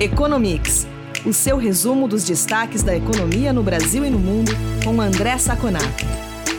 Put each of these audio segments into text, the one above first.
Economics, o seu resumo dos destaques da economia no Brasil e no mundo, com André Saconato.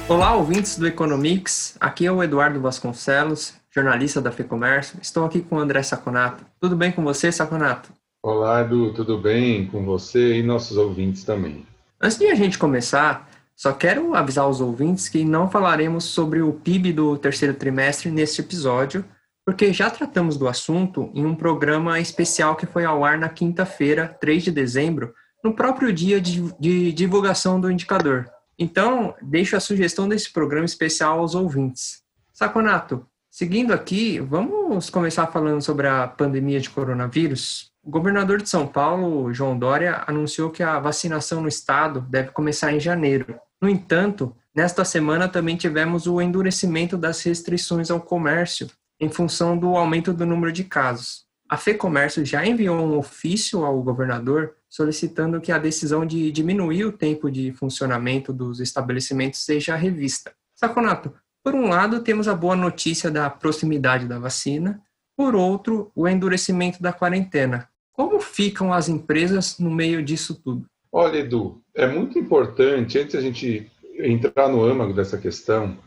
Olá, ouvintes do Economics. Aqui é o Eduardo Vasconcelos, jornalista da FEComércio. Estou aqui com o André Saconato. Tudo bem com você, Saconato? Olá, Edu, tudo bem com você e nossos ouvintes também? Antes de a gente começar, só quero avisar os ouvintes que não falaremos sobre o PIB do terceiro trimestre neste episódio, porque já tratamos do assunto em um programa especial que foi ao ar na quinta-feira, 3 de dezembro, no próprio dia de, de, divulgação do indicador. Então, deixo a sugestão desse programa especial aos ouvintes. Saconato, seguindo aqui, vamos começar falando sobre a pandemia de coronavírus. O governador de São Paulo, João Dória, anunciou que a vacinação no estado deve começar em janeiro. No entanto, nesta semana também tivemos o endurecimento das restrições ao comércio em função do aumento do número de casos. A FEComércio já enviou um ofício ao governador solicitando que a decisão de diminuir o tempo de funcionamento dos estabelecimentos seja revista. Saconato, por um lado, temos a boa notícia da proximidade da vacina, por outro, o endurecimento da quarentena. Como ficam as empresas no meio disso tudo? Olha, Edu, é muito importante, antes a gente entrar no âmago dessa questão,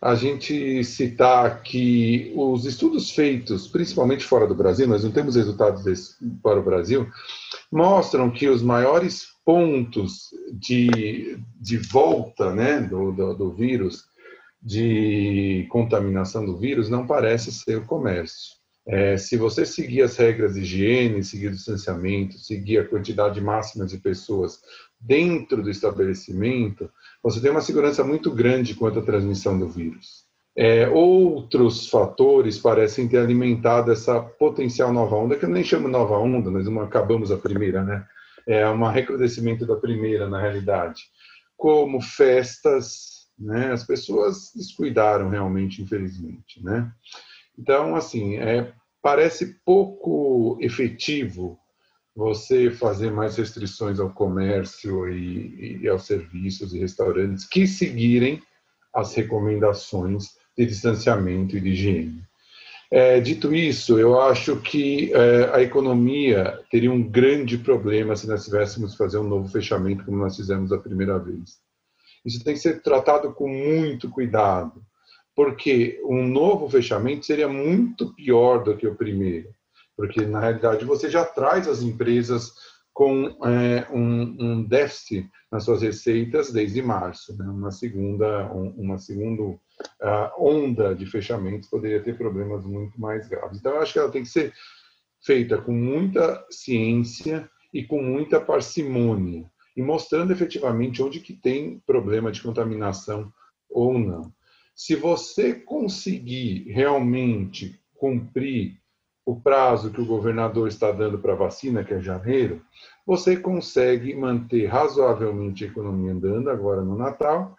a gente citar que os estudos feitos, principalmente fora do Brasil, nós não temos resultados desse, para o Brasil, mostram que os maiores pontos de, de volta né, do, do, do vírus, de contaminação do vírus, não parece ser o comércio. É, se você seguir as regras de higiene, seguir o distanciamento, seguir a quantidade máxima de pessoas dentro do estabelecimento, você tem uma segurança muito grande quanto à transmissão do vírus. É, outros fatores parecem ter alimentado essa potencial nova onda, que eu nem chamo nova onda, nós não acabamos a primeira, né? É um recrudescimento da primeira, na realidade. Como festas, né? As pessoas descuidaram realmente, infelizmente, né? Então, assim, é, parece pouco efetivo você fazer mais restrições ao comércio e, e, aos serviços e restaurantes que seguirem as recomendações de distanciamento e de higiene. É, dito isso, eu acho que é, a economia teria um grande problema se nós tivéssemos que fazer um novo fechamento como nós fizemos a primeira vez. Isso tem que ser tratado com muito cuidado, porque um novo fechamento seria muito pior do que o primeiro porque na realidade você já traz as empresas com é, um, um, déficit nas suas receitas desde março. Né? Uma segunda, um, uma segunda uh, onda de fechamentos poderia ter problemas muito mais graves. Então, eu acho que ela tem que ser feita com muita ciência e com muita parcimônia, e mostrando efetivamente onde que tem problema de contaminação ou não. Se você conseguir realmente cumprir o prazo que o governador está dando para a vacina, que é janeiro, você consegue manter razoavelmente a economia andando agora no Natal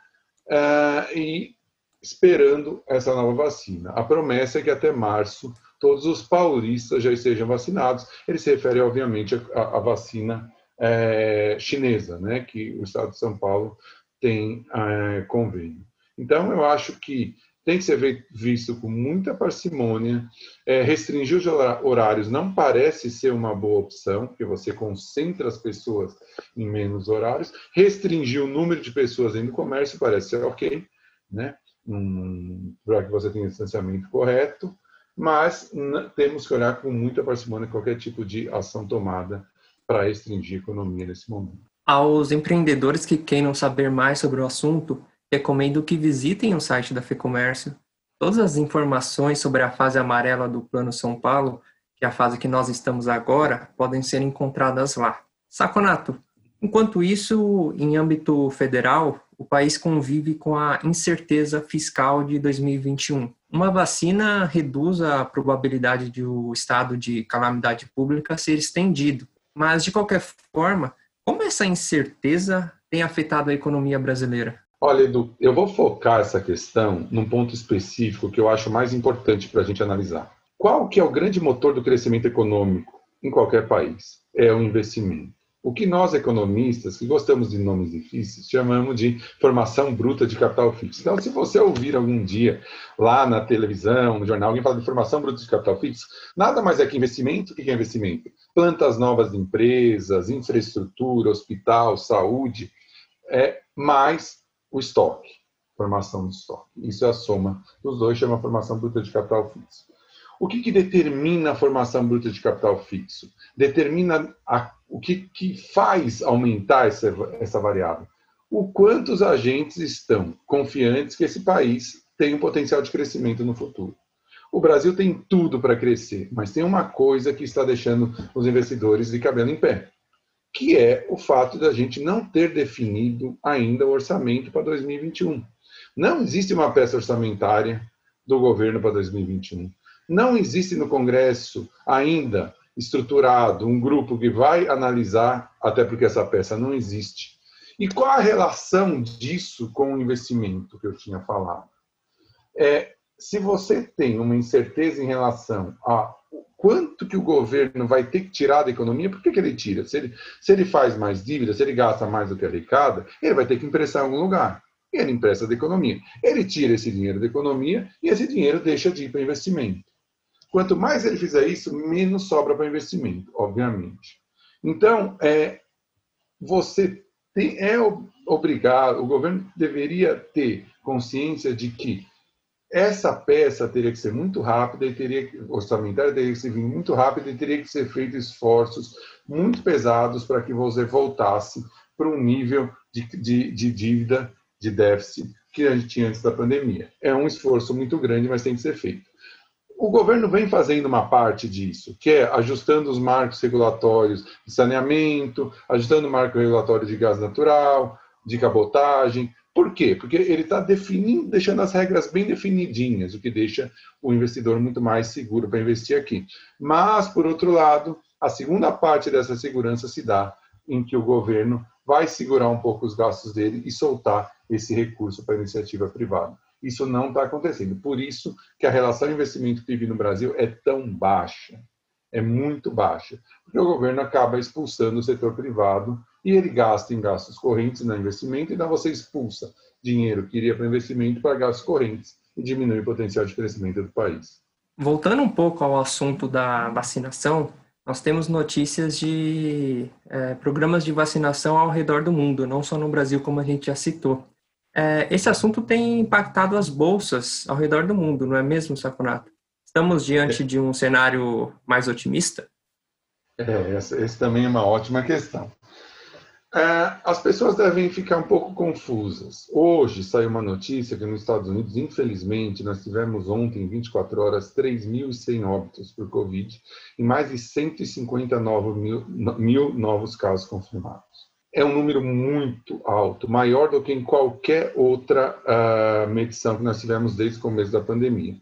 uh, e esperando essa nova vacina. A promessa é que até março todos os paulistas já estejam vacinados. Ele se refere, obviamente, à, vacina é, chinesa, né, que o Estado de São Paulo tem é, convênio. Então, eu acho que tem que ser visto com muita parcimônia. É, restringir os horários não parece ser uma boa opção, porque você concentra as pessoas em menos horários. Restringir o número de pessoas dentro do comércio parece ser ok, né? Um, para que você tenha o distanciamento correto, mas temos que olhar com muita parcimônia qualquer tipo de ação tomada para restringir a economia nesse momento. Aos empreendedores que queiram saber mais sobre o assunto, recomendo que visitem o site da FEComércio. Todas as informações sobre a fase amarela do Plano São Paulo, que é a fase que nós estamos agora, podem ser encontradas lá. Saconato, enquanto isso, em âmbito federal, o país convive com a incerteza fiscal de 2021. Uma vacina reduz a probabilidade de o estado de calamidade pública ser estendido, mas, de qualquer forma, como essa incerteza tem afetado a economia brasileira? Olha, Edu, eu vou focar essa questão num ponto específico que eu acho mais importante para a gente analisar. Qual que é o grande motor do crescimento econômico em qualquer país? É o investimento. o que nós economistas, que gostamos de nomes difíceis, chamamos de formação bruta de capital fixo. Então, se você ouvir algum dia lá na televisão, no jornal, alguém falar de formação bruta de capital fixo, nada mais é que investimento. O que é investimento? Plantas novas de empresas, infraestrutura, hospital, saúde, é mais o estoque, formação de estoque. Isso é a soma dos dois, chama formação bruta de capital fixo. O que, que determina a formação bruta de capital fixo? Determina a, o que, que faz aumentar essa, essa variável. O quanto os agentes estão confiantes que esse país tem um potencial de crescimento no futuro. O Brasil tem tudo para crescer, mas tem uma coisa que está deixando os investidores de cabelo em pé, que é o fato da gente não ter definido ainda o orçamento para 2021. Não existe uma peça orçamentária do governo para 2021. Não existe no Congresso ainda estruturado um grupo que vai analisar, até porque essa peça não existe. E qual a relação disso com o investimento que eu tinha falado? É, se você tem uma incerteza em relação a quanto que o governo vai ter que tirar da economia, por que, que ele tira? Se ele, se ele faz mais dívida, se ele gasta mais do que arrecada, ele vai ter que emprestar em algum lugar. E ele empresta da economia. Ele tira esse dinheiro da economia e esse dinheiro deixa de ir para investimento. Quanto mais ele fizer isso, menos sobra para investimento, obviamente. Então, é, você tem, é obrigado, o governo deveria ter consciência de que essa peça teria que ser muito rápida e teria orçamentária teria que ser muito rápida e teria que ser feito esforços muito pesados para que você voltasse para um nível de, de, de dívida, de déficit que a gente tinha antes da pandemia. É um esforço muito grande, mas tem que ser feito. O governo vem fazendo uma parte disso, que é ajustando os marcos regulatórios de saneamento, ajustando o marco regulatório de gás natural, de cabotagem. Por quê? Porque ele está definindo, deixando as regras bem definidinhas, o que deixa o investidor muito mais seguro para investir aqui. Mas, por outro lado, a segunda parte dessa segurança se dá em que o governo vai segurar um pouco os gastos dele e soltar esse recurso para a iniciativa privada. Isso não está acontecendo. Por isso que a relação investimento-PIB no Brasil é tão baixa. É muito baixa. Porque o governo acaba expulsando o setor privado e ele gasta em gastos correntes no investimento, então você expulsa dinheiro que iria para investimento para gastos correntes e diminui o potencial de crescimento do país. Voltando um pouco ao assunto da vacinação, nós temos notícias de é, programas de vacinação ao redor do mundo, não só no Brasil, como a gente já citou. É, esse assunto tem impactado as bolsas ao redor do mundo, não é mesmo, Saconato? Estamos diante de um cenário mais otimista? É, essa, esse também é uma ótima questão. É, as pessoas devem ficar um pouco confusas. Hoje saiu uma notícia que nos Estados Unidos, infelizmente, nós tivemos ontem, em 24 horas, 3.100 óbitos por Covid e mais de 159 mil, mil novos casos confirmados é um número muito alto, maior do que em qualquer outra uh, medição que nós tivemos desde o começo da pandemia.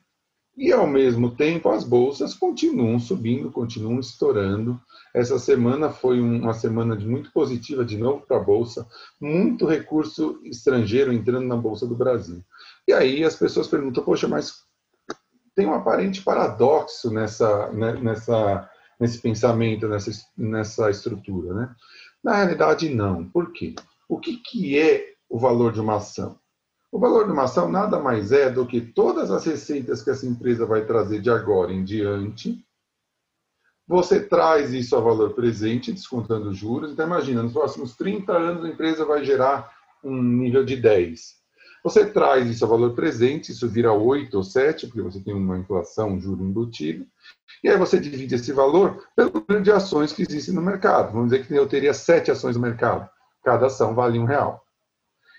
E, ao mesmo tempo, as bolsas continuam subindo, continuam estourando. Essa semana foi uma semana muito positiva de novo para a Bolsa, muito recurso estrangeiro entrando na Bolsa do Brasil. E aí as pessoas perguntam, poxa, mas tem um aparente paradoxo nessa, né, nessa, nesse pensamento, nessa, nessa estrutura, né? Na realidade, não. Por quê? O que, que é o valor de uma ação? O valor de uma ação nada mais é do que todas as receitas que essa empresa vai trazer de agora em diante. Você traz isso a valor presente, descontando juros. Então, imagina, nos próximos 30 anos a empresa vai gerar um nível de 10. Você traz isso a valor presente, isso vira 8 ou 7, porque você tem uma inflação, um juro embutido, e aí você divide esse valor pelo número de ações que existem no mercado. Vamos dizer que eu teria 7 ações no mercado, cada ação vale um real.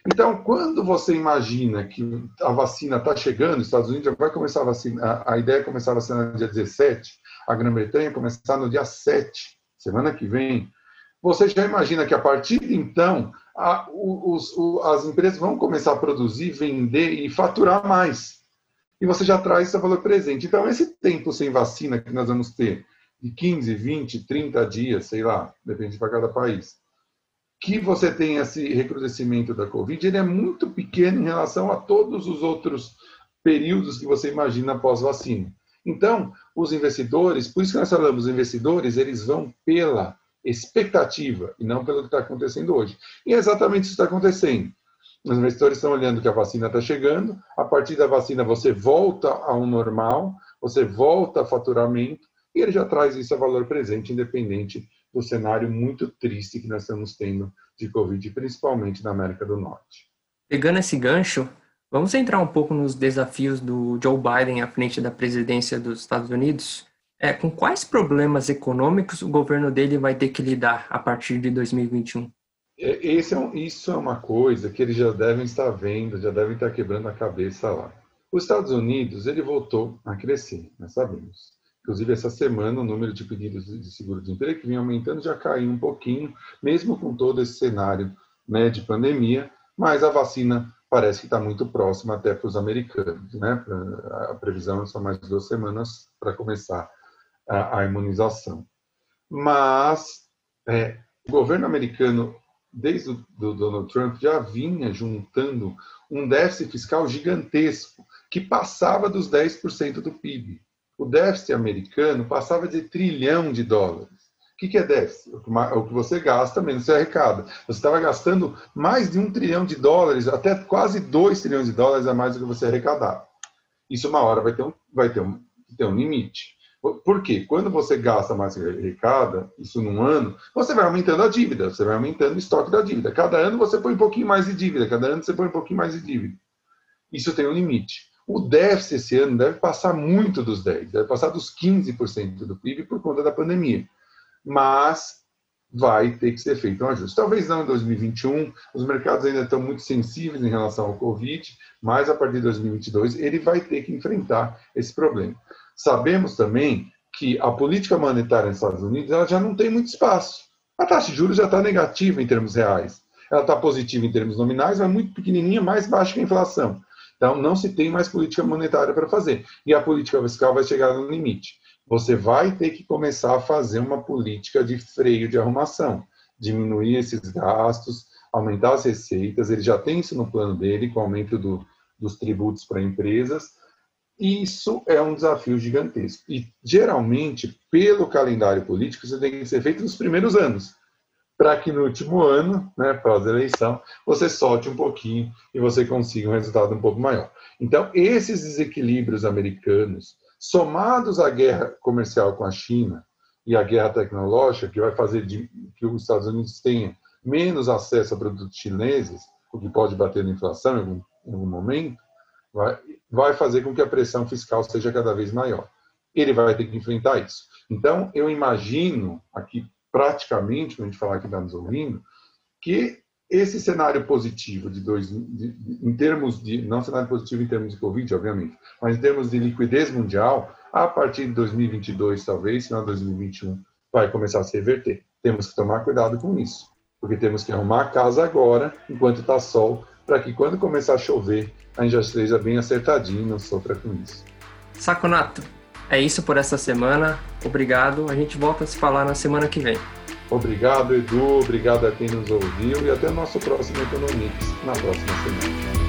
Então, quando você imagina que a vacina está chegando, os Estados Unidos já vai começar a vacinar, a ideia é começar a vacinar no dia 17, a Grã-Bretanha começar no dia 7, semana que vem, você já imagina que a partir de então a, os, o, as empresas vão começar a produzir, vender e faturar mais. E você já traz esse valor presente. Então, esse tempo sem vacina que nós vamos ter, de 15, 20, 30 dias, sei lá, depende para cada país, que você tem esse recrudescimento da Covid, ele é muito pequeno em relação a todos os outros períodos que você imagina após vacina. Então, os investidores, por isso que nós falamos, os investidores, eles vão pela expectativa e não pelo que está acontecendo hoje. E é exatamente isso que está acontecendo. Os investidores estão olhando que a vacina está chegando, a partir da vacina você volta ao normal, você volta a faturamento, e ele já traz isso a valor presente, independente do cenário muito triste que nós estamos tendo de Covid, principalmente na América do Norte. Pegando esse gancho, vamos entrar um pouco nos desafios do Joe Biden à frente da presidência dos Estados Unidos. É, com quais problemas econômicos o governo dele vai ter que lidar a partir de 2021? É, esse é um, isso é uma coisa que eles já devem estar vendo, já devem estar quebrando a cabeça lá. Os Estados Unidos, ele voltou a crescer, nós sabemos. Inclusive, essa semana, o número de pedidos de seguro-desemprego que vinha aumentando já caiu um pouquinho, mesmo com todo esse cenário né, de pandemia, mas a vacina parece que está muito próxima até para os americanos. Né? A previsão são mais duas semanas para começar a, a, imunização. Mas é, o governo americano, desde o do Donald Trump, já vinha juntando um déficit fiscal gigantesco, que passava dos 10% do PIB o déficit americano passava de trilhão de dólares. O que, é déficit? O que você gasta menos você arrecada. Você estava gastando mais de um trilhão de dólares, até quase dois trilhões de dólares a mais do que você arrecadava. Isso uma hora vai ter um, vai ter um, ter um limite. Por quê? Quando você gasta mais arrecada, isso num ano, você vai aumentando a dívida, você vai aumentando o estoque da dívida. Cada ano você põe um pouquinho mais de dívida, cada ano você põe um pouquinho mais de dívida. Isso tem um limite. O déficit esse ano deve passar muito dos 10, deve passar dos 15% do PIB por conta da pandemia. Mas vai ter que ser feito um ajuste. Talvez não em 2021, os mercados ainda estão muito sensíveis em relação ao Covid, mas a partir de 2022 ele vai ter que enfrentar esse problema. Sabemos também que a política monetária nos Estados Unidos ela já não tem muito espaço. A taxa de juros já está negativa em termos reais. Ela está positiva em termos nominais, mas muito pequenininha, mais baixa que a inflação. Então, não se tem mais política monetária para fazer. E a política fiscal vai chegar no limite. Você vai ter que começar a fazer uma política de freio de arrumação, diminuir esses gastos, aumentar as receitas. Ele já tem isso no plano dele, com o aumento do, dos tributos para empresas. Isso é um desafio gigantesco. E, geralmente, pelo calendário político, isso tem que ser feito nos primeiros anos para que no último ano, né, a eleição, você solte um pouquinho e você consiga um resultado um pouco maior. Então, esses desequilíbrios americanos, somados à guerra comercial com a China e à guerra tecnológica, que vai fazer de, que os Estados Unidos tenham menos acesso a produtos chineses, o que pode bater na inflação em algum, em algum momento, vai, vai fazer com que a pressão fiscal seja cada vez maior. Ele vai ter que enfrentar isso. Então, eu imagino, aqui praticamente, quando a gente falar está nos ouvindo, que esse cenário positivo de dois, de, de, em termos de, não cenário positivo em termos de Covid, obviamente, mas em termos de liquidez mundial, a partir de 2022, talvez, final de 2021, vai começar a se reverter. Temos que tomar cuidado com isso, porque temos que arrumar a casa agora, enquanto está sol, para que quando começar a chover, a gente já esteja bem acertadinho e não sofra com isso. Saconato, é isso por essa semana. Obrigado. A gente volta a se falar na semana que vem. Obrigado, Edu. Obrigado a quem nos ouviu e até o nosso próximo Economics na próxima semana.